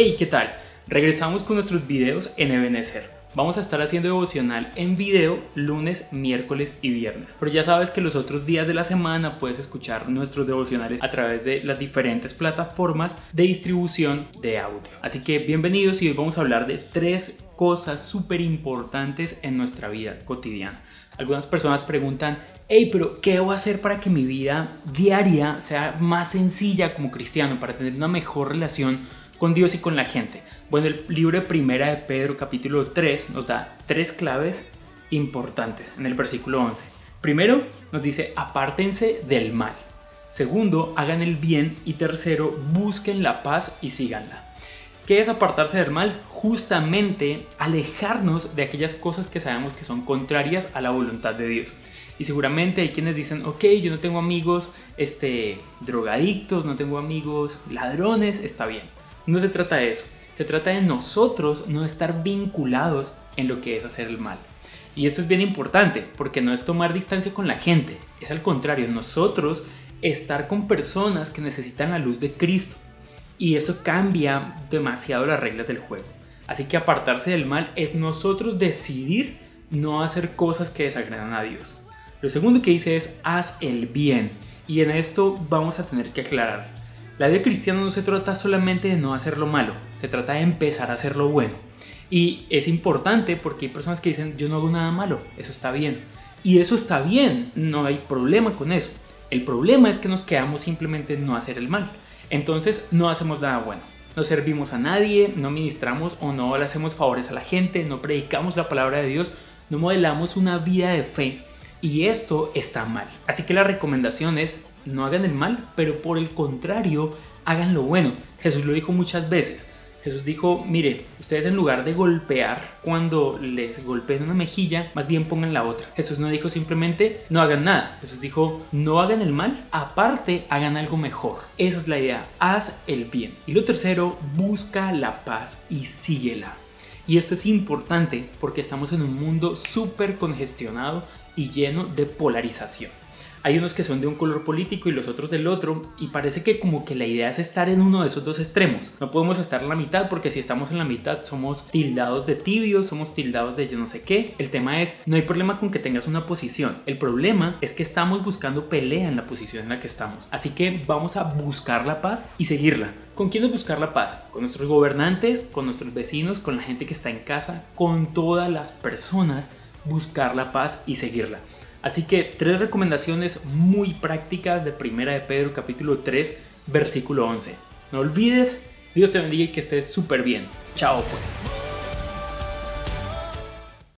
Hey, ¿qué tal? Regresamos con nuestros videos en Ebenezer. Vamos a estar haciendo devocional en video lunes, miércoles y viernes. Pero ya sabes que los otros días de la semana puedes escuchar nuestros devocionales a través de las diferentes plataformas de distribución de audio. Así que bienvenidos y hoy vamos a hablar de tres cosas súper importantes en nuestra vida cotidiana. Algunas personas preguntan, hey, pero ¿qué debo hacer para que mi vida diaria sea más sencilla como cristiano, para tener una mejor relación con Dios y con la gente? Bueno, el libro de Primera de Pedro capítulo 3 nos da tres claves importantes en el versículo 11. Primero, nos dice, apártense del mal. Segundo, hagan el bien. Y tercero, busquen la paz y síganla. ¿Qué es apartarse del mal? Justamente alejarnos de aquellas cosas que sabemos que son contrarias a la voluntad de Dios. Y seguramente hay quienes dicen, ok, yo no tengo amigos este, drogadictos, no tengo amigos ladrones, está bien. No se trata de eso. Se trata de nosotros no estar vinculados en lo que es hacer el mal. Y esto es bien importante porque no es tomar distancia con la gente, es al contrario, nosotros estar con personas que necesitan la luz de Cristo y eso cambia demasiado las reglas del juego. Así que apartarse del mal es nosotros decidir no hacer cosas que desagradan a Dios. Lo segundo que dice es haz el bien. Y en esto vamos a tener que aclarar. La vida cristiana no se trata solamente de no hacer lo malo, se trata de empezar a hacer lo bueno. Y es importante porque hay personas que dicen yo no hago nada malo, eso está bien. Y eso está bien, no hay problema con eso. El problema es que nos quedamos simplemente en no hacer el mal. Entonces no hacemos nada bueno. No servimos a nadie, no ministramos o no le hacemos favores a la gente, no predicamos la palabra de Dios, no modelamos una vida de fe. Y esto está mal. Así que la recomendación es no hagan el mal, pero por el contrario, hagan lo bueno. Jesús lo dijo muchas veces. Jesús dijo, mire, ustedes en lugar de golpear cuando les golpeen una mejilla, más bien pongan la otra. Jesús no dijo simplemente, no hagan nada. Jesús dijo, no hagan el mal, aparte hagan algo mejor. Esa es la idea, haz el bien. Y lo tercero, busca la paz y síguela. Y esto es importante porque estamos en un mundo súper congestionado y lleno de polarización hay unos que son de un color político y los otros del otro y parece que como que la idea es estar en uno de esos dos extremos. No podemos estar en la mitad porque si estamos en la mitad somos tildados de tibios, somos tildados de yo no sé qué. El tema es, no hay problema con que tengas una posición. El problema es que estamos buscando pelea en la posición en la que estamos. Así que vamos a buscar la paz y seguirla. ¿Con quién es buscar la paz? Con nuestros gobernantes, con nuestros vecinos, con la gente que está en casa, con todas las personas, buscar la paz y seguirla. Así que tres recomendaciones muy prácticas de Primera de Pedro capítulo 3 versículo 11. No olvides, Dios te bendiga y que estés súper bien. Chao pues.